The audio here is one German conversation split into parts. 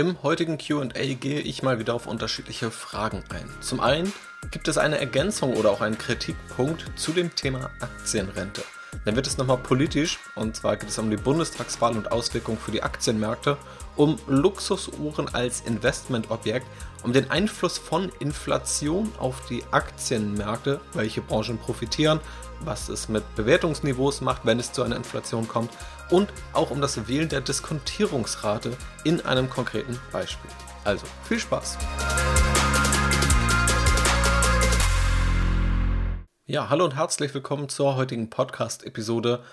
Im heutigen QA gehe ich mal wieder auf unterschiedliche Fragen ein. Zum einen gibt es eine Ergänzung oder auch einen Kritikpunkt zu dem Thema Aktienrente. Dann wird es nochmal politisch, und zwar geht es um die Bundestagswahl und Auswirkungen für die Aktienmärkte, um Luxusuhren als Investmentobjekt, um den Einfluss von Inflation auf die Aktienmärkte, welche Branchen profitieren, was es mit Bewertungsniveaus macht, wenn es zu einer Inflation kommt, und auch um das Wählen der Diskontierungsrate in einem konkreten Beispiel. Also viel Spaß! Ja, hallo und herzlich willkommen zur heutigen Podcast-Episode.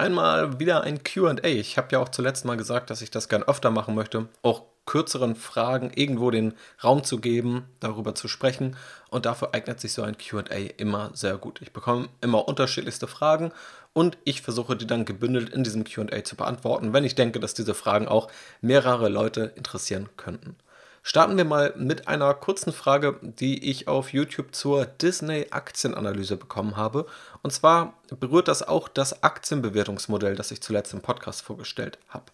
Einmal wieder ein QA. Ich habe ja auch zuletzt mal gesagt, dass ich das gern öfter machen möchte, auch kürzeren Fragen irgendwo den Raum zu geben, darüber zu sprechen. Und dafür eignet sich so ein QA immer sehr gut. Ich bekomme immer unterschiedlichste Fragen und ich versuche die dann gebündelt in diesem QA zu beantworten, wenn ich denke, dass diese Fragen auch mehrere Leute interessieren könnten. Starten wir mal mit einer kurzen Frage, die ich auf YouTube zur Disney-Aktienanalyse bekommen habe. Und zwar berührt das auch das Aktienbewertungsmodell, das ich zuletzt im Podcast vorgestellt habe.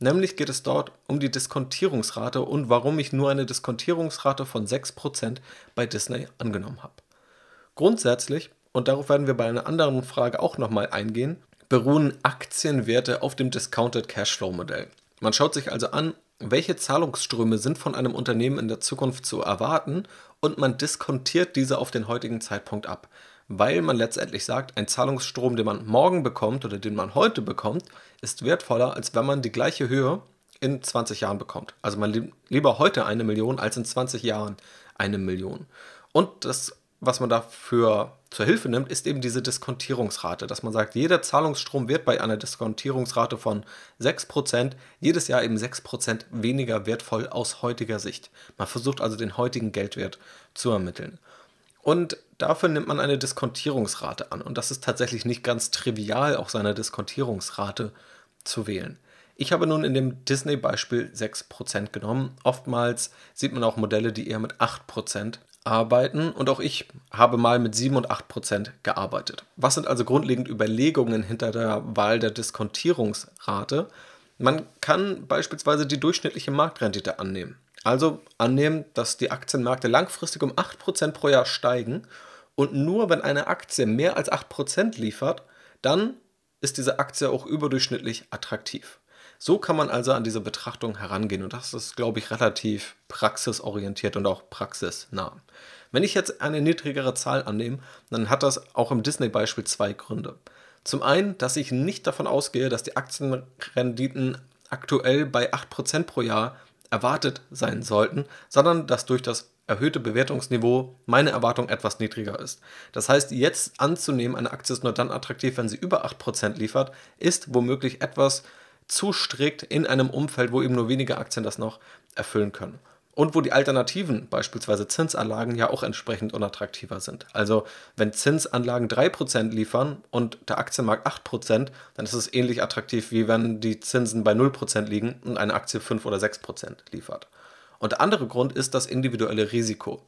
Nämlich geht es dort um die Diskontierungsrate und warum ich nur eine Diskontierungsrate von 6% bei Disney angenommen habe. Grundsätzlich, und darauf werden wir bei einer anderen Frage auch nochmal eingehen, beruhen Aktienwerte auf dem Discounted Cashflow Modell. Man schaut sich also an, welche Zahlungsströme sind von einem Unternehmen in der Zukunft zu erwarten und man diskontiert diese auf den heutigen Zeitpunkt ab. Weil man letztendlich sagt, ein Zahlungsstrom, den man morgen bekommt oder den man heute bekommt, ist wertvoller, als wenn man die gleiche Höhe in 20 Jahren bekommt. Also man lieber heute eine Million als in 20 Jahren eine Million. Und das was man dafür zur Hilfe nimmt, ist eben diese Diskontierungsrate, dass man sagt, jeder Zahlungsstrom wird bei einer Diskontierungsrate von 6% jedes Jahr eben 6% weniger wertvoll aus heutiger Sicht. Man versucht also den heutigen Geldwert zu ermitteln. Und dafür nimmt man eine Diskontierungsrate an. Und das ist tatsächlich nicht ganz trivial, auch seine Diskontierungsrate zu wählen. Ich habe nun in dem Disney-Beispiel 6% genommen. Oftmals sieht man auch Modelle, die eher mit 8% arbeiten und auch ich habe mal mit 7 und 8 Prozent gearbeitet. Was sind also grundlegend Überlegungen hinter der Wahl der Diskontierungsrate? Man kann beispielsweise die durchschnittliche Marktrendite annehmen. Also annehmen, dass die Aktienmärkte langfristig um 8% pro Jahr steigen und nur wenn eine Aktie mehr als 8% liefert, dann ist diese Aktie auch überdurchschnittlich attraktiv. So kann man also an diese Betrachtung herangehen und das ist, glaube ich, relativ praxisorientiert und auch praxisnah. Wenn ich jetzt eine niedrigere Zahl annehme, dann hat das auch im Disney-Beispiel zwei Gründe. Zum einen, dass ich nicht davon ausgehe, dass die Aktienrenditen aktuell bei 8% pro Jahr erwartet sein sollten, sondern dass durch das erhöhte Bewertungsniveau meine Erwartung etwas niedriger ist. Das heißt, jetzt anzunehmen, eine Aktie ist nur dann attraktiv, wenn sie über 8% liefert, ist womöglich etwas zu strikt in einem Umfeld, wo eben nur wenige Aktien das noch erfüllen können. Und wo die Alternativen, beispielsweise Zinsanlagen, ja auch entsprechend unattraktiver sind. Also wenn Zinsanlagen 3% liefern und der Aktienmarkt 8%, dann ist es ähnlich attraktiv, wie wenn die Zinsen bei 0% liegen und eine Aktie 5 oder 6% liefert. Und der andere Grund ist das individuelle Risiko.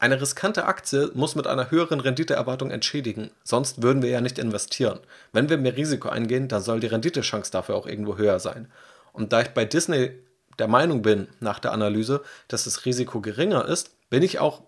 Eine riskante Aktie muss mit einer höheren Renditeerwartung entschädigen, sonst würden wir ja nicht investieren. Wenn wir mehr Risiko eingehen, dann soll die Renditechance dafür auch irgendwo höher sein. Und da ich bei Disney der Meinung bin, nach der Analyse, dass das Risiko geringer ist, bin ich auch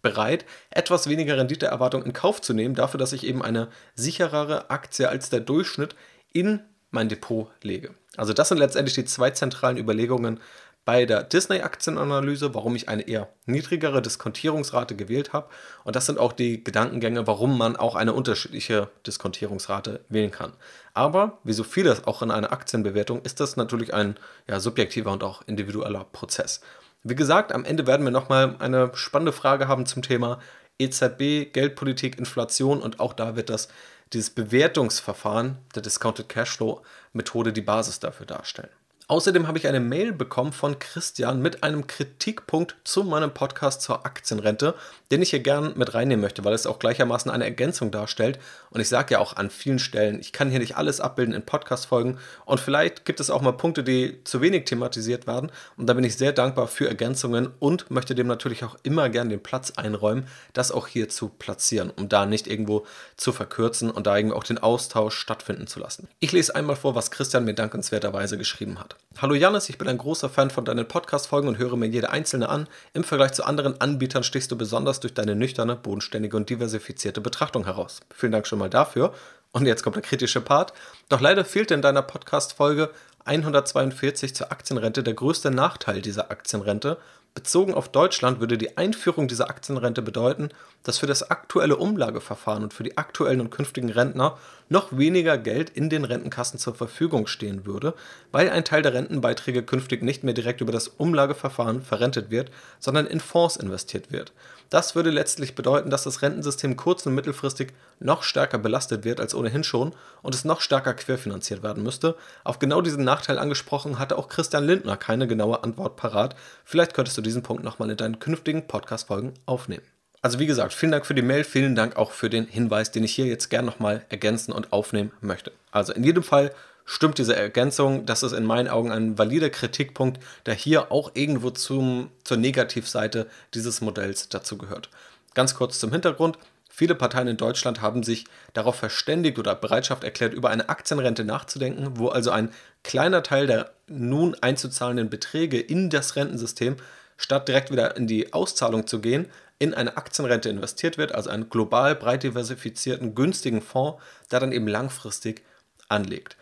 bereit, etwas weniger Renditeerwartung in Kauf zu nehmen, dafür, dass ich eben eine sicherere Aktie als der Durchschnitt in mein Depot lege. Also das sind letztendlich die zwei zentralen Überlegungen bei der Disney-Aktienanalyse, warum ich eine eher niedrigere Diskontierungsrate gewählt habe. Und das sind auch die Gedankengänge, warum man auch eine unterschiedliche Diskontierungsrate wählen kann. Aber wie so vieles auch in einer Aktienbewertung ist das natürlich ein ja, subjektiver und auch individueller Prozess. Wie gesagt, am Ende werden wir nochmal eine spannende Frage haben zum Thema EZB, Geldpolitik, Inflation und auch da wird das dieses Bewertungsverfahren der Discounted Cashflow Methode die Basis dafür darstellen. Außerdem habe ich eine Mail bekommen von Christian mit einem Kritikpunkt zu meinem Podcast zur Aktienrente, den ich hier gern mit reinnehmen möchte, weil es auch gleichermaßen eine Ergänzung darstellt. Und ich sage ja auch an vielen Stellen, ich kann hier nicht alles abbilden in Podcast-Folgen und vielleicht gibt es auch mal Punkte, die zu wenig thematisiert werden. Und da bin ich sehr dankbar für Ergänzungen und möchte dem natürlich auch immer gern den Platz einräumen, das auch hier zu platzieren, um da nicht irgendwo zu verkürzen und da irgendwie auch den Austausch stattfinden zu lassen. Ich lese einmal vor, was Christian mir dankenswerterweise geschrieben hat. Hallo Janis, ich bin ein großer Fan von deinen Podcast-Folgen und höre mir jede einzelne an. Im Vergleich zu anderen Anbietern stichst du besonders durch deine nüchterne, bodenständige und diversifizierte Betrachtung heraus. Vielen Dank schon mal dafür. Und jetzt kommt der kritische Part. Doch leider fehlt in deiner Podcast-Folge 142 zur Aktienrente der größte Nachteil dieser Aktienrente. Bezogen auf Deutschland würde die Einführung dieser Aktienrente bedeuten, dass für das aktuelle Umlageverfahren und für die aktuellen und künftigen Rentner noch weniger Geld in den Rentenkassen zur Verfügung stehen würde, weil ein Teil der Rentenbeiträge künftig nicht mehr direkt über das Umlageverfahren verrentet wird, sondern in Fonds investiert wird. Das würde letztlich bedeuten, dass das Rentensystem kurz- und mittelfristig noch stärker belastet wird als ohnehin schon und es noch stärker querfinanziert werden müsste. Auf genau diesen Nachteil angesprochen hatte auch Christian Lindner keine genaue Antwort parat. Vielleicht könntest du diesen Punkt nochmal in deinen künftigen Podcast-Folgen aufnehmen. Also wie gesagt, vielen Dank für die Mail, vielen Dank auch für den Hinweis, den ich hier jetzt gerne nochmal ergänzen und aufnehmen möchte. Also in jedem Fall stimmt diese Ergänzung. Das ist in meinen Augen ein valider Kritikpunkt, der hier auch irgendwo zum, zur Negativseite dieses Modells dazugehört. Ganz kurz zum Hintergrund. Viele Parteien in Deutschland haben sich darauf verständigt oder Bereitschaft erklärt, über eine Aktienrente nachzudenken, wo also ein kleiner Teil der nun einzuzahlenden Beträge in das Rentensystem, statt direkt wieder in die Auszahlung zu gehen, in eine Aktienrente investiert wird, also einen global breit diversifizierten, günstigen Fonds, der dann eben langfristig anlegt.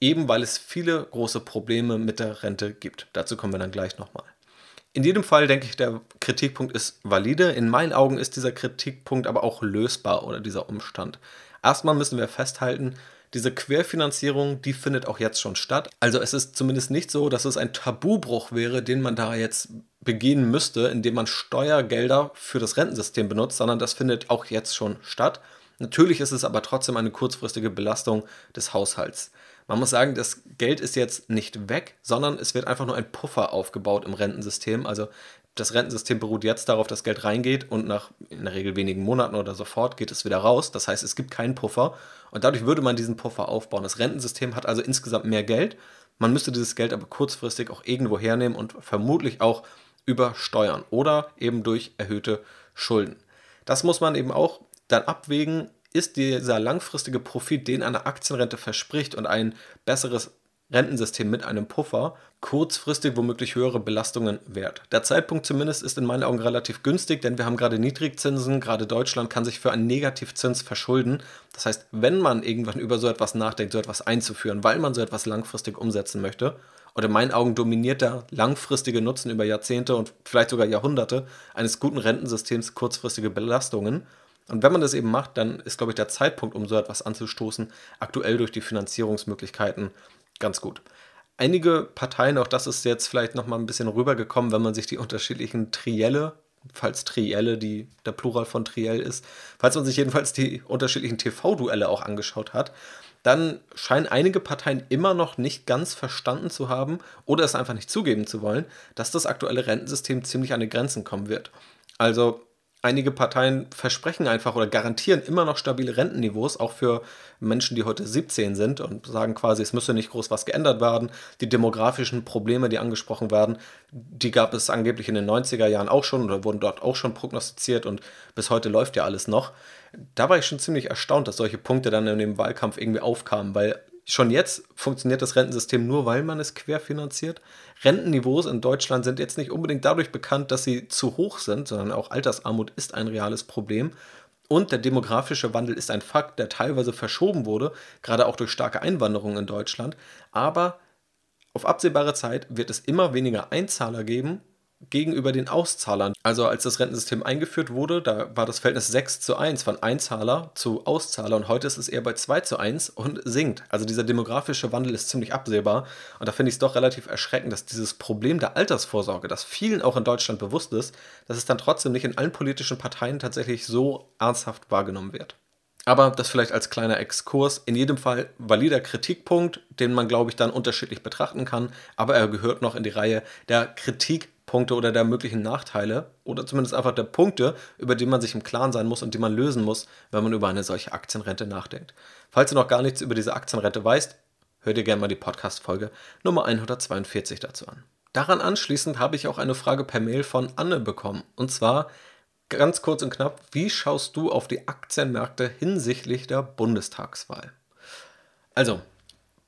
Eben weil es viele große Probleme mit der Rente gibt. Dazu kommen wir dann gleich nochmal. In jedem Fall denke ich, der Kritikpunkt ist valide. In meinen Augen ist dieser Kritikpunkt aber auch lösbar oder dieser Umstand. Erstmal müssen wir festhalten, diese Querfinanzierung, die findet auch jetzt schon statt. Also es ist zumindest nicht so, dass es ein Tabubruch wäre, den man da jetzt begehen müsste, indem man Steuergelder für das Rentensystem benutzt, sondern das findet auch jetzt schon statt. Natürlich ist es aber trotzdem eine kurzfristige Belastung des Haushalts. Man muss sagen, das Geld ist jetzt nicht weg, sondern es wird einfach nur ein Puffer aufgebaut im Rentensystem. Also das Rentensystem beruht jetzt darauf, dass Geld reingeht und nach in der Regel wenigen Monaten oder sofort geht es wieder raus. Das heißt, es gibt keinen Puffer und dadurch würde man diesen Puffer aufbauen. Das Rentensystem hat also insgesamt mehr Geld. Man müsste dieses Geld aber kurzfristig auch irgendwo hernehmen und vermutlich auch über Steuern oder eben durch erhöhte Schulden. Das muss man eben auch dann abwägen, ist dieser langfristige Profit, den eine Aktienrente verspricht und ein besseres Rentensystem mit einem Puffer, kurzfristig womöglich höhere Belastungen wert. Der Zeitpunkt zumindest ist in meinen Augen relativ günstig, denn wir haben gerade Niedrigzinsen, gerade Deutschland kann sich für einen Negativzins verschulden. Das heißt, wenn man irgendwann über so etwas nachdenkt, so etwas einzuführen, weil man so etwas langfristig umsetzen möchte, und in meinen Augen dominiert der langfristige Nutzen über Jahrzehnte und vielleicht sogar Jahrhunderte eines guten Rentensystems kurzfristige Belastungen. Und wenn man das eben macht, dann ist, glaube ich, der Zeitpunkt, um so etwas anzustoßen, aktuell durch die Finanzierungsmöglichkeiten ganz gut. Einige Parteien, auch das ist jetzt vielleicht nochmal ein bisschen rübergekommen, wenn man sich die unterschiedlichen Trielle, falls Trielle die, der Plural von Triell ist, falls man sich jedenfalls die unterschiedlichen TV-Duelle auch angeschaut hat, dann scheinen einige Parteien immer noch nicht ganz verstanden zu haben oder es einfach nicht zugeben zu wollen, dass das aktuelle Rentensystem ziemlich an die Grenzen kommen wird. Also einige Parteien versprechen einfach oder garantieren immer noch stabile Rentenniveaus, auch für Menschen, die heute 17 sind und sagen quasi, es müsse nicht groß was geändert werden. Die demografischen Probleme, die angesprochen werden, die gab es angeblich in den 90er Jahren auch schon oder wurden dort auch schon prognostiziert und bis heute läuft ja alles noch da war ich schon ziemlich erstaunt, dass solche Punkte dann in dem Wahlkampf irgendwie aufkamen, weil schon jetzt funktioniert das Rentensystem nur, weil man es querfinanziert. Rentenniveaus in Deutschland sind jetzt nicht unbedingt dadurch bekannt, dass sie zu hoch sind, sondern auch Altersarmut ist ein reales Problem. Und der demografische Wandel ist ein Fakt, der teilweise verschoben wurde, gerade auch durch starke Einwanderung in Deutschland. Aber auf absehbare Zeit wird es immer weniger Einzahler geben gegenüber den Auszahlern. Also als das Rentensystem eingeführt wurde, da war das Verhältnis 6 zu 1 von Einzahler zu Auszahler und heute ist es eher bei 2 zu 1 und sinkt. Also dieser demografische Wandel ist ziemlich absehbar und da finde ich es doch relativ erschreckend, dass dieses Problem der Altersvorsorge, das vielen auch in Deutschland bewusst ist, dass es dann trotzdem nicht in allen politischen Parteien tatsächlich so ernsthaft wahrgenommen wird. Aber das vielleicht als kleiner Exkurs. In jedem Fall valider Kritikpunkt, den man, glaube ich, dann unterschiedlich betrachten kann. Aber er gehört noch in die Reihe der Kritik Punkte oder der möglichen Nachteile oder zumindest einfach der Punkte, über die man sich im Klaren sein muss und die man lösen muss, wenn man über eine solche Aktienrente nachdenkt. Falls du noch gar nichts über diese Aktienrente weißt, hör dir gerne mal die Podcast-Folge Nummer 142 dazu an. Daran anschließend habe ich auch eine Frage per Mail von Anne bekommen. Und zwar ganz kurz und knapp, wie schaust du auf die Aktienmärkte hinsichtlich der Bundestagswahl? Also,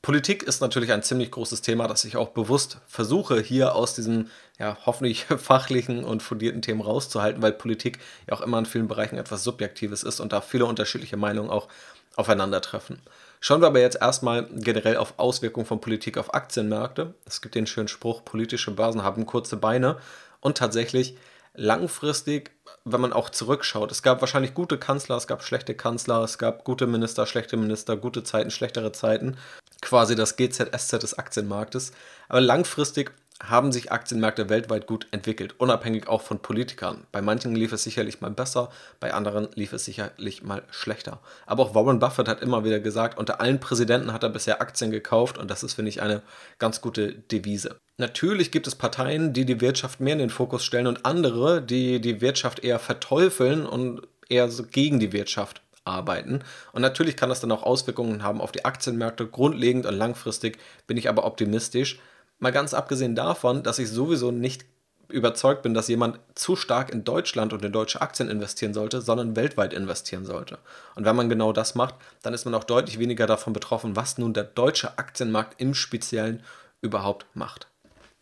Politik ist natürlich ein ziemlich großes Thema, das ich auch bewusst versuche, hier aus diesen ja, hoffentlich fachlichen und fundierten Themen rauszuhalten, weil Politik ja auch immer in vielen Bereichen etwas Subjektives ist und da viele unterschiedliche Meinungen auch aufeinandertreffen. Schauen wir aber jetzt erstmal generell auf Auswirkungen von Politik auf Aktienmärkte. Es gibt den schönen Spruch, politische Börsen haben kurze Beine und tatsächlich langfristig, wenn man auch zurückschaut, es gab wahrscheinlich gute Kanzler, es gab schlechte Kanzler, es gab gute Minister, schlechte Minister, gute Zeiten, schlechtere Zeiten quasi das GZSZ des Aktienmarktes. Aber langfristig haben sich Aktienmärkte weltweit gut entwickelt, unabhängig auch von Politikern. Bei manchen lief es sicherlich mal besser, bei anderen lief es sicherlich mal schlechter. Aber auch Warren Buffett hat immer wieder gesagt, unter allen Präsidenten hat er bisher Aktien gekauft und das ist, finde ich, eine ganz gute Devise. Natürlich gibt es Parteien, die die Wirtschaft mehr in den Fokus stellen und andere, die die Wirtschaft eher verteufeln und eher so gegen die Wirtschaft arbeiten. Und natürlich kann das dann auch Auswirkungen haben auf die Aktienmärkte. Grundlegend und langfristig bin ich aber optimistisch. Mal ganz abgesehen davon, dass ich sowieso nicht überzeugt bin, dass jemand zu stark in Deutschland und in deutsche Aktien investieren sollte, sondern weltweit investieren sollte. Und wenn man genau das macht, dann ist man auch deutlich weniger davon betroffen, was nun der deutsche Aktienmarkt im Speziellen überhaupt macht.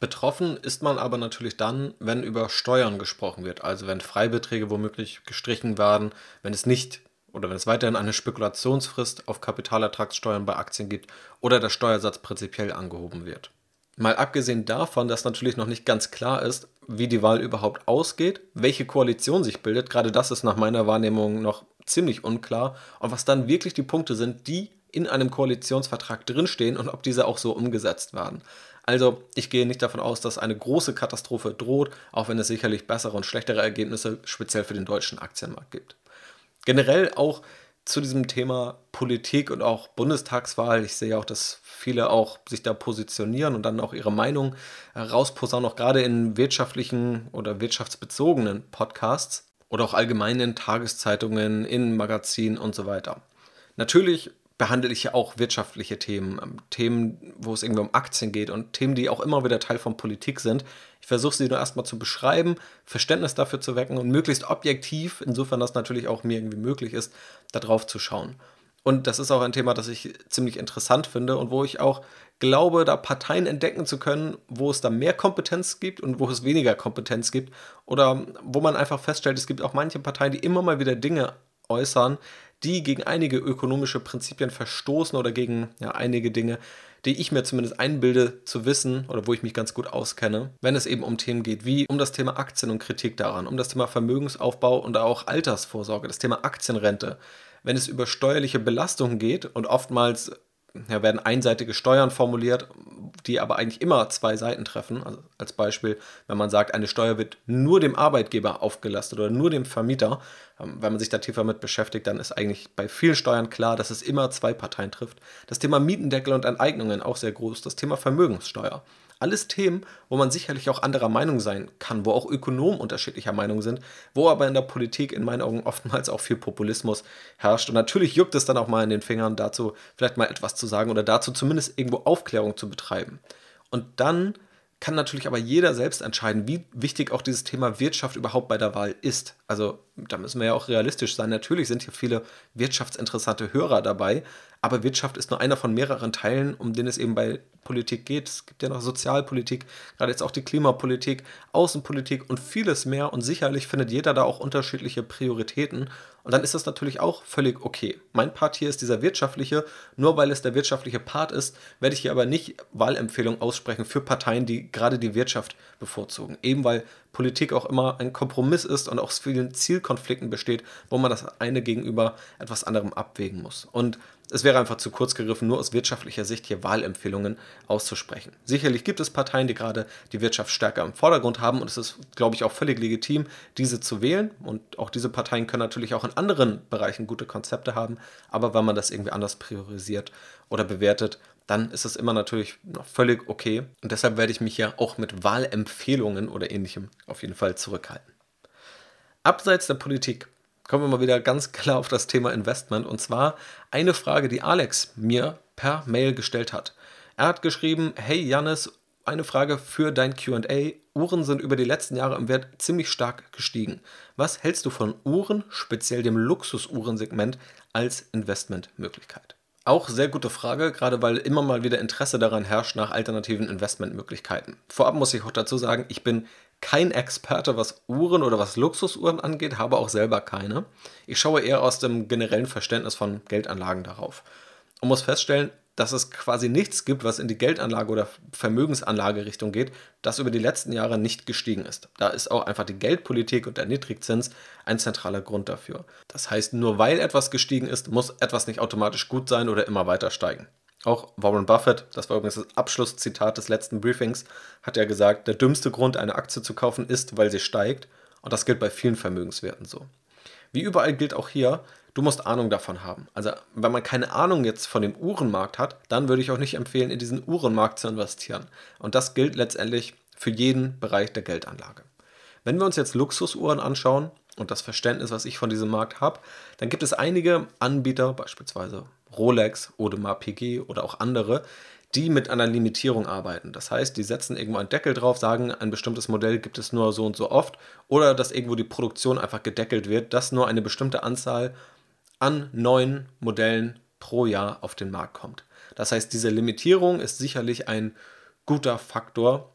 Betroffen ist man aber natürlich dann, wenn über Steuern gesprochen wird, also wenn Freibeträge womöglich gestrichen werden, wenn es nicht oder wenn es weiterhin eine Spekulationsfrist auf Kapitalertragssteuern bei Aktien gibt oder der Steuersatz prinzipiell angehoben wird. Mal abgesehen davon, dass natürlich noch nicht ganz klar ist, wie die Wahl überhaupt ausgeht, welche Koalition sich bildet, gerade das ist nach meiner Wahrnehmung noch ziemlich unklar und was dann wirklich die Punkte sind, die in einem Koalitionsvertrag drinstehen und ob diese auch so umgesetzt werden. Also ich gehe nicht davon aus, dass eine große Katastrophe droht, auch wenn es sicherlich bessere und schlechtere Ergebnisse speziell für den deutschen Aktienmarkt gibt generell auch zu diesem Thema Politik und auch Bundestagswahl. Ich sehe auch, dass viele auch sich da positionieren und dann auch ihre Meinung rausposaunen, auch gerade in wirtschaftlichen oder wirtschaftsbezogenen Podcasts oder auch allgemein in Tageszeitungen, in Magazinen und so weiter. Natürlich behandle ich ja auch wirtschaftliche Themen, ähm, Themen, wo es irgendwie um Aktien geht und Themen, die auch immer wieder Teil von Politik sind. Ich versuche sie nur erstmal zu beschreiben, Verständnis dafür zu wecken und möglichst objektiv, insofern das natürlich auch mir irgendwie möglich ist, darauf zu schauen. Und das ist auch ein Thema, das ich ziemlich interessant finde und wo ich auch glaube, da Parteien entdecken zu können, wo es da mehr Kompetenz gibt und wo es weniger Kompetenz gibt. Oder wo man einfach feststellt, es gibt auch manche Parteien, die immer mal wieder Dinge äußern, die gegen einige ökonomische Prinzipien verstoßen oder gegen ja, einige Dinge, die ich mir zumindest einbilde zu wissen oder wo ich mich ganz gut auskenne, wenn es eben um Themen geht, wie um das Thema Aktien und Kritik daran, um das Thema Vermögensaufbau und auch Altersvorsorge, das Thema Aktienrente, wenn es über steuerliche Belastungen geht und oftmals ja, werden einseitige Steuern formuliert, die aber eigentlich immer zwei Seiten treffen. Also als Beispiel, wenn man sagt, eine Steuer wird nur dem Arbeitgeber aufgelastet oder nur dem Vermieter, ähm, wenn man sich da tiefer mit beschäftigt, dann ist eigentlich bei vielen Steuern klar, dass es immer zwei Parteien trifft. Das Thema Mietendeckel und Enteignungen auch sehr groß. Das Thema Vermögenssteuer. Alles Themen, wo man sicherlich auch anderer Meinung sein kann, wo auch Ökonomen unterschiedlicher Meinung sind, wo aber in der Politik in meinen Augen oftmals auch viel Populismus herrscht. Und natürlich juckt es dann auch mal in den Fingern, dazu vielleicht mal etwas zu sagen oder dazu zumindest irgendwo Aufklärung zu betreiben. Und dann kann natürlich aber jeder selbst entscheiden, wie wichtig auch dieses Thema Wirtschaft überhaupt bei der Wahl ist. Also da müssen wir ja auch realistisch sein. Natürlich sind hier viele wirtschaftsinteressante Hörer dabei, aber Wirtschaft ist nur einer von mehreren Teilen, um den es eben bei Politik geht. Es gibt ja noch Sozialpolitik, gerade jetzt auch die Klimapolitik, Außenpolitik und vieles mehr. Und sicherlich findet jeder da auch unterschiedliche Prioritäten. Und dann ist das natürlich auch völlig okay. Mein Part hier ist dieser wirtschaftliche. Nur weil es der wirtschaftliche Part ist, werde ich hier aber nicht Wahlempfehlungen aussprechen für Parteien, die gerade die Wirtschaft bevorzugen. Eben weil Politik auch immer ein Kompromiss ist und aus vielen Zielkonflikten besteht, wo man das eine gegenüber etwas anderem abwägen muss. Und es wäre einfach zu kurz gegriffen, nur aus wirtschaftlicher Sicht hier Wahlempfehlungen auszusprechen. Sicherlich gibt es Parteien, die gerade die Wirtschaft stärker im Vordergrund haben und es ist, glaube ich, auch völlig legitim, diese zu wählen. Und auch diese Parteien können natürlich auch in anderen Bereichen gute Konzepte haben, aber wenn man das irgendwie anders priorisiert oder bewertet, dann ist es immer natürlich noch völlig okay. Und deshalb werde ich mich ja auch mit Wahlempfehlungen oder ähnlichem auf jeden Fall zurückhalten. Abseits der Politik kommen wir mal wieder ganz klar auf das Thema Investment. Und zwar eine Frage, die Alex mir per Mail gestellt hat. Er hat geschrieben, hey Jannis, eine Frage für dein QA. Uhren sind über die letzten Jahre im Wert ziemlich stark gestiegen. Was hältst du von Uhren, speziell dem Luxusuhrensegment, als Investmentmöglichkeit? Auch sehr gute Frage, gerade weil immer mal wieder Interesse daran herrscht nach alternativen Investmentmöglichkeiten. Vorab muss ich auch dazu sagen, ich bin kein Experte, was Uhren oder was Luxusuhren angeht, habe auch selber keine. Ich schaue eher aus dem generellen Verständnis von Geldanlagen darauf und muss feststellen, dass es quasi nichts gibt, was in die Geldanlage oder Vermögensanlagerichtung geht, das über die letzten Jahre nicht gestiegen ist. Da ist auch einfach die Geldpolitik und der Niedrigzins ein zentraler Grund dafür. Das heißt, nur weil etwas gestiegen ist, muss etwas nicht automatisch gut sein oder immer weiter steigen. Auch Warren Buffett, das war übrigens das Abschlusszitat des letzten Briefings, hat ja gesagt, der dümmste Grund, eine Aktie zu kaufen, ist, weil sie steigt. Und das gilt bei vielen Vermögenswerten so. Wie überall gilt auch hier, du musst Ahnung davon haben. Also wenn man keine Ahnung jetzt von dem Uhrenmarkt hat, dann würde ich auch nicht empfehlen, in diesen Uhrenmarkt zu investieren. Und das gilt letztendlich für jeden Bereich der Geldanlage. Wenn wir uns jetzt Luxusuhren anschauen und das Verständnis, was ich von diesem Markt habe, dann gibt es einige Anbieter, beispielsweise Rolex, Audemars Piguet oder auch andere, die mit einer Limitierung arbeiten. Das heißt, die setzen irgendwo einen Deckel drauf, sagen, ein bestimmtes Modell gibt es nur so und so oft oder dass irgendwo die Produktion einfach gedeckelt wird, dass nur eine bestimmte Anzahl an neuen Modellen pro Jahr auf den Markt kommt. Das heißt, diese Limitierung ist sicherlich ein guter Faktor,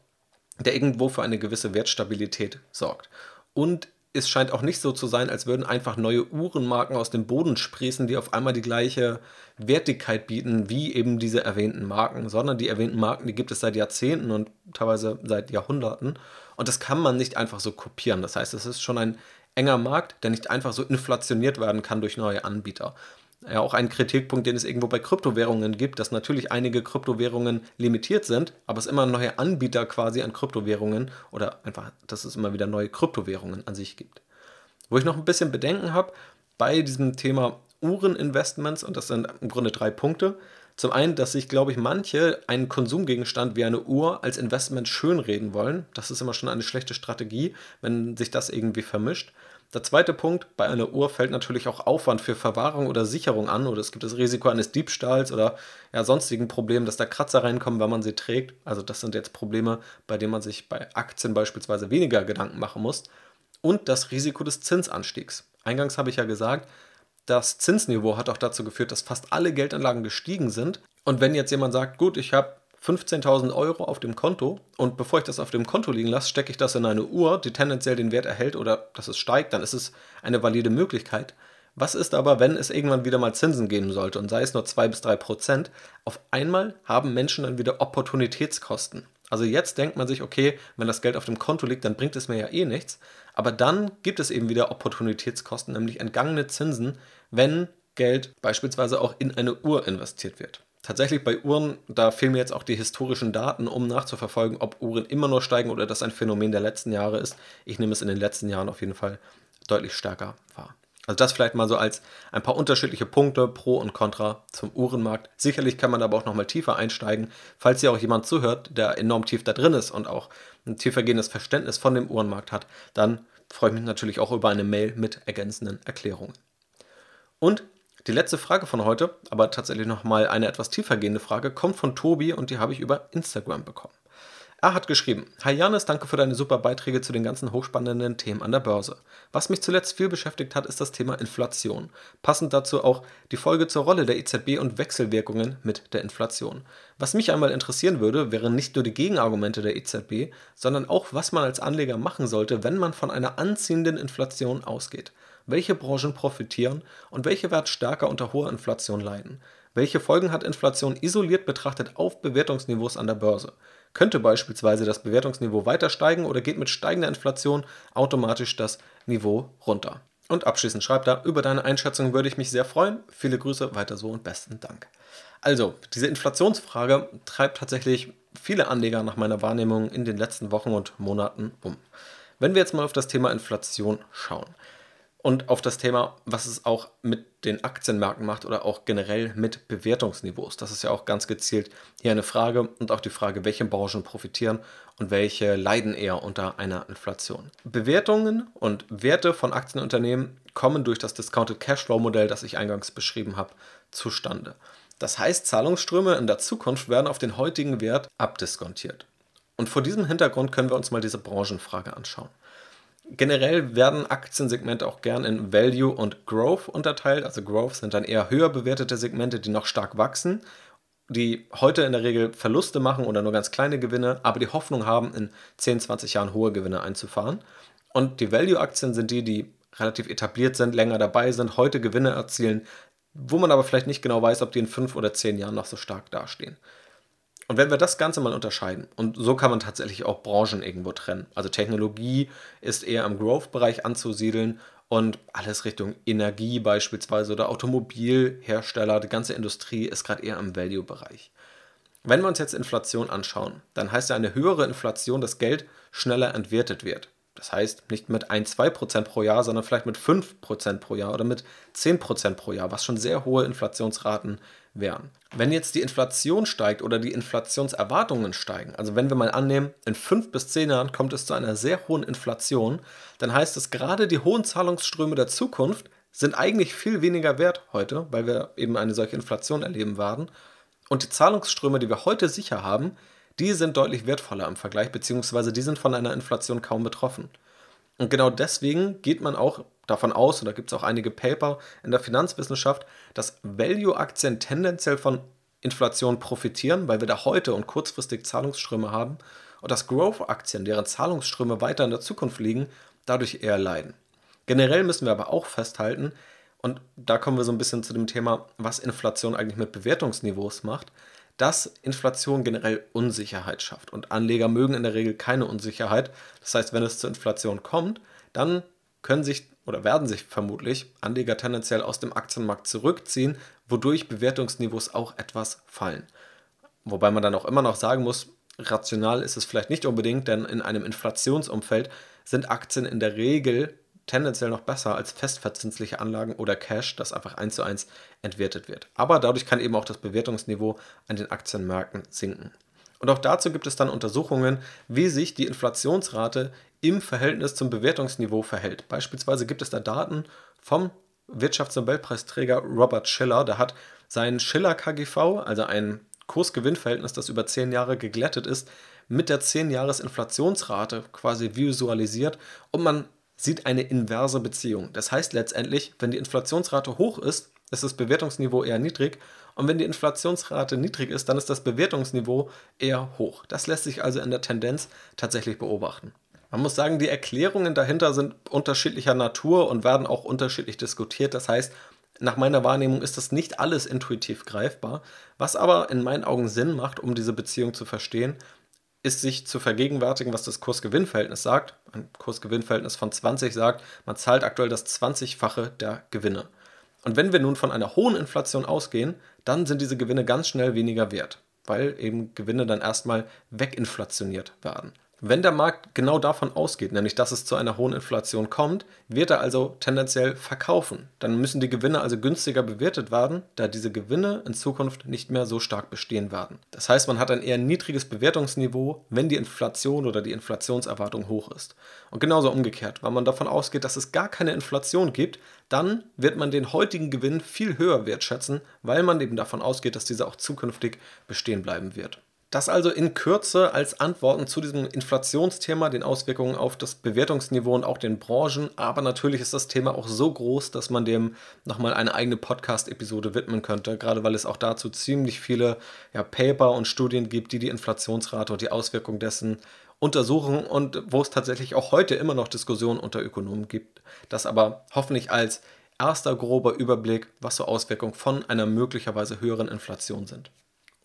der irgendwo für eine gewisse Wertstabilität sorgt. Und es scheint auch nicht so zu sein, als würden einfach neue Uhrenmarken aus dem Boden sprießen, die auf einmal die gleiche Wertigkeit bieten wie eben diese erwähnten Marken, sondern die erwähnten Marken, die gibt es seit Jahrzehnten und teilweise seit Jahrhunderten. Und das kann man nicht einfach so kopieren. Das heißt, es ist schon ein enger Markt, der nicht einfach so inflationiert werden kann durch neue Anbieter. Ja, auch ein Kritikpunkt, den es irgendwo bei Kryptowährungen gibt, dass natürlich einige Kryptowährungen limitiert sind, aber es immer neue Anbieter quasi an Kryptowährungen oder einfach, dass es immer wieder neue Kryptowährungen an sich gibt. Wo ich noch ein bisschen Bedenken habe bei diesem Thema Uhreninvestments, und das sind im Grunde drei Punkte. Zum einen, dass sich, glaube ich, manche einen Konsumgegenstand wie eine Uhr als Investment schönreden wollen. Das ist immer schon eine schlechte Strategie, wenn sich das irgendwie vermischt. Der zweite Punkt, bei einer Uhr fällt natürlich auch Aufwand für Verwahrung oder Sicherung an oder es gibt das Risiko eines Diebstahls oder ja, sonstigen Problemen, dass da Kratzer reinkommen, wenn man sie trägt. Also das sind jetzt Probleme, bei denen man sich bei Aktien beispielsweise weniger Gedanken machen muss. Und das Risiko des Zinsanstiegs. Eingangs habe ich ja gesagt, das Zinsniveau hat auch dazu geführt, dass fast alle Geldanlagen gestiegen sind. Und wenn jetzt jemand sagt, gut, ich habe 15.000 Euro auf dem Konto und bevor ich das auf dem Konto liegen lasse, stecke ich das in eine Uhr, die tendenziell den Wert erhält oder dass es steigt, dann ist es eine valide Möglichkeit. Was ist aber, wenn es irgendwann wieder mal Zinsen geben sollte und sei es nur 2 bis 3 Prozent? Auf einmal haben Menschen dann wieder Opportunitätskosten. Also jetzt denkt man sich, okay, wenn das Geld auf dem Konto liegt, dann bringt es mir ja eh nichts. Aber dann gibt es eben wieder Opportunitätskosten, nämlich entgangene Zinsen, wenn Geld beispielsweise auch in eine Uhr investiert wird. Tatsächlich bei Uhren, da fehlen mir jetzt auch die historischen Daten, um nachzuverfolgen, ob Uhren immer nur steigen oder das ein Phänomen der letzten Jahre ist. Ich nehme es in den letzten Jahren auf jeden Fall deutlich stärker wahr. Also das vielleicht mal so als ein paar unterschiedliche Punkte pro und contra zum Uhrenmarkt. Sicherlich kann man aber auch nochmal tiefer einsteigen, falls hier auch jemand zuhört, der enorm tief da drin ist und auch ein tiefergehendes Verständnis von dem Uhrenmarkt hat, dann freue ich mich natürlich auch über eine Mail mit ergänzenden Erklärungen. Und die letzte Frage von heute, aber tatsächlich nochmal eine etwas tiefergehende Frage, kommt von Tobi und die habe ich über Instagram bekommen. Er hat geschrieben: Hi Janis, danke für deine super Beiträge zu den ganzen hochspannenden Themen an der Börse. Was mich zuletzt viel beschäftigt hat, ist das Thema Inflation. Passend dazu auch die Folge zur Rolle der EZB und Wechselwirkungen mit der Inflation. Was mich einmal interessieren würde, wären nicht nur die Gegenargumente der EZB, sondern auch, was man als Anleger machen sollte, wenn man von einer anziehenden Inflation ausgeht welche Branchen profitieren und welche werden stärker unter hoher Inflation leiden. Welche Folgen hat Inflation isoliert betrachtet auf Bewertungsniveaus an der Börse? Könnte beispielsweise das Bewertungsniveau weiter steigen oder geht mit steigender Inflation automatisch das Niveau runter? Und abschließend schreibt er, über deine Einschätzung würde ich mich sehr freuen. Viele Grüße, weiter so und besten Dank. Also, diese Inflationsfrage treibt tatsächlich viele Anleger nach meiner Wahrnehmung in den letzten Wochen und Monaten um. Wenn wir jetzt mal auf das Thema Inflation schauen, und auf das Thema, was es auch mit den Aktienmärkten macht oder auch generell mit Bewertungsniveaus. Das ist ja auch ganz gezielt hier eine Frage und auch die Frage, welche Branchen profitieren und welche leiden eher unter einer Inflation. Bewertungen und Werte von Aktienunternehmen kommen durch das Discounted Cashflow Modell, das ich eingangs beschrieben habe, zustande. Das heißt, Zahlungsströme in der Zukunft werden auf den heutigen Wert abdiskontiert. Und vor diesem Hintergrund können wir uns mal diese Branchenfrage anschauen. Generell werden Aktiensegmente auch gern in Value und Growth unterteilt. Also Growth sind dann eher höher bewertete Segmente, die noch stark wachsen, die heute in der Regel Verluste machen oder nur ganz kleine Gewinne, aber die Hoffnung haben, in 10, 20 Jahren hohe Gewinne einzufahren. Und die Value-Aktien sind die, die relativ etabliert sind, länger dabei sind, heute Gewinne erzielen, wo man aber vielleicht nicht genau weiß, ob die in 5 oder 10 Jahren noch so stark dastehen. Und wenn wir das Ganze mal unterscheiden, und so kann man tatsächlich auch Branchen irgendwo trennen. Also Technologie ist eher im Growth-Bereich anzusiedeln und alles Richtung Energie beispielsweise oder Automobilhersteller, die ganze Industrie ist gerade eher im Value-Bereich. Wenn wir uns jetzt Inflation anschauen, dann heißt ja eine höhere Inflation, dass Geld schneller entwertet wird. Das heißt nicht mit 1, 2% pro Jahr, sondern vielleicht mit 5% pro Jahr oder mit 10% pro Jahr, was schon sehr hohe Inflationsraten wären. Wenn jetzt die Inflation steigt oder die Inflationserwartungen steigen, also wenn wir mal annehmen, in 5 bis 10 Jahren kommt es zu einer sehr hohen Inflation, dann heißt es gerade die hohen Zahlungsströme der Zukunft sind eigentlich viel weniger wert heute, weil wir eben eine solche Inflation erleben werden. Und die Zahlungsströme, die wir heute sicher haben, die sind deutlich wertvoller im Vergleich, beziehungsweise die sind von einer Inflation kaum betroffen. Und genau deswegen geht man auch davon aus, und da gibt es auch einige Paper in der Finanzwissenschaft, dass Value-Aktien tendenziell von Inflation profitieren, weil wir da heute und kurzfristig Zahlungsströme haben, und dass Growth-Aktien, deren Zahlungsströme weiter in der Zukunft liegen, dadurch eher leiden. Generell müssen wir aber auch festhalten, und da kommen wir so ein bisschen zu dem Thema, was Inflation eigentlich mit Bewertungsniveaus macht, dass Inflation generell Unsicherheit schafft. Und Anleger mögen in der Regel keine Unsicherheit. Das heißt, wenn es zur Inflation kommt, dann können sich oder werden sich vermutlich Anleger tendenziell aus dem Aktienmarkt zurückziehen, wodurch Bewertungsniveaus auch etwas fallen. Wobei man dann auch immer noch sagen muss, rational ist es vielleicht nicht unbedingt, denn in einem Inflationsumfeld sind Aktien in der Regel tendenziell noch besser als festverzinsliche Anlagen oder Cash, das einfach eins zu eins entwertet wird. Aber dadurch kann eben auch das Bewertungsniveau an den Aktienmärkten sinken. Und auch dazu gibt es dann Untersuchungen, wie sich die Inflationsrate im Verhältnis zum Bewertungsniveau verhält. Beispielsweise gibt es da Daten vom Wirtschaftsnobelpreisträger Robert Schiller. Der hat sein Schiller KGV, also ein Kursgewinnverhältnis, das über 10 Jahre geglättet ist, mit der 10-Jahres-Inflationsrate quasi visualisiert und man sieht eine inverse Beziehung. Das heißt letztendlich, wenn die Inflationsrate hoch ist, ist das Bewertungsniveau eher niedrig und wenn die Inflationsrate niedrig ist, dann ist das Bewertungsniveau eher hoch. Das lässt sich also in der Tendenz tatsächlich beobachten. Man muss sagen, die Erklärungen dahinter sind unterschiedlicher Natur und werden auch unterschiedlich diskutiert. Das heißt, nach meiner Wahrnehmung ist das nicht alles intuitiv greifbar. Was aber in meinen Augen Sinn macht, um diese Beziehung zu verstehen, ist sich zu vergegenwärtigen, was das Kursgewinnverhältnis sagt. Ein Kursgewinnverhältnis von 20 sagt, man zahlt aktuell das 20-fache der Gewinne. Und wenn wir nun von einer hohen Inflation ausgehen, dann sind diese Gewinne ganz schnell weniger wert, weil eben Gewinne dann erstmal weginflationiert werden. Wenn der Markt genau davon ausgeht, nämlich dass es zu einer hohen Inflation kommt, wird er also tendenziell verkaufen. Dann müssen die Gewinne also günstiger bewertet werden, da diese Gewinne in Zukunft nicht mehr so stark bestehen werden. Das heißt, man hat ein eher niedriges Bewertungsniveau, wenn die Inflation oder die Inflationserwartung hoch ist. Und genauso umgekehrt, wenn man davon ausgeht, dass es gar keine Inflation gibt, dann wird man den heutigen Gewinn viel höher wertschätzen, weil man eben davon ausgeht, dass dieser auch zukünftig bestehen bleiben wird. Das also in Kürze als Antworten zu diesem Inflationsthema, den Auswirkungen auf das Bewertungsniveau und auch den Branchen. Aber natürlich ist das Thema auch so groß, dass man dem nochmal eine eigene Podcast-Episode widmen könnte, gerade weil es auch dazu ziemlich viele ja, Paper und Studien gibt, die die Inflationsrate und die Auswirkungen dessen untersuchen und wo es tatsächlich auch heute immer noch Diskussionen unter Ökonomen gibt. Das aber hoffentlich als erster grober Überblick, was so Auswirkungen von einer möglicherweise höheren Inflation sind.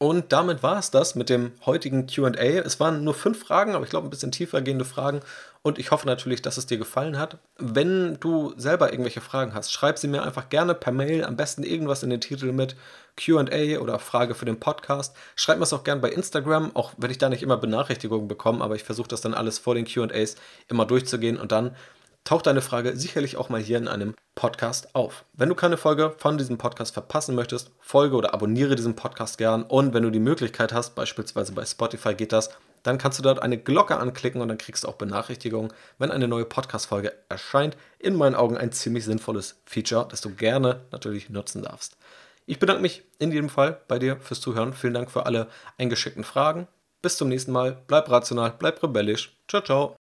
Und damit war es das mit dem heutigen QA. Es waren nur fünf Fragen, aber ich glaube ein bisschen tiefer gehende Fragen. Und ich hoffe natürlich, dass es dir gefallen hat. Wenn du selber irgendwelche Fragen hast, schreib sie mir einfach gerne per Mail. Am besten irgendwas in den Titel mit QA oder Frage für den Podcast. Schreib mir es auch gerne bei Instagram, auch wenn ich da nicht immer Benachrichtigungen bekomme. Aber ich versuche das dann alles vor den QAs immer durchzugehen und dann taucht deine Frage sicherlich auch mal hier in einem Podcast auf. Wenn du keine Folge von diesem Podcast verpassen möchtest, folge oder abonniere diesen Podcast gern. Und wenn du die Möglichkeit hast, beispielsweise bei Spotify geht das, dann kannst du dort eine Glocke anklicken und dann kriegst du auch Benachrichtigungen, wenn eine neue Podcast-Folge erscheint. In meinen Augen ein ziemlich sinnvolles Feature, das du gerne natürlich nutzen darfst. Ich bedanke mich in jedem Fall bei dir fürs Zuhören. Vielen Dank für alle eingeschickten Fragen. Bis zum nächsten Mal. Bleib rational, bleib rebellisch. Ciao, ciao.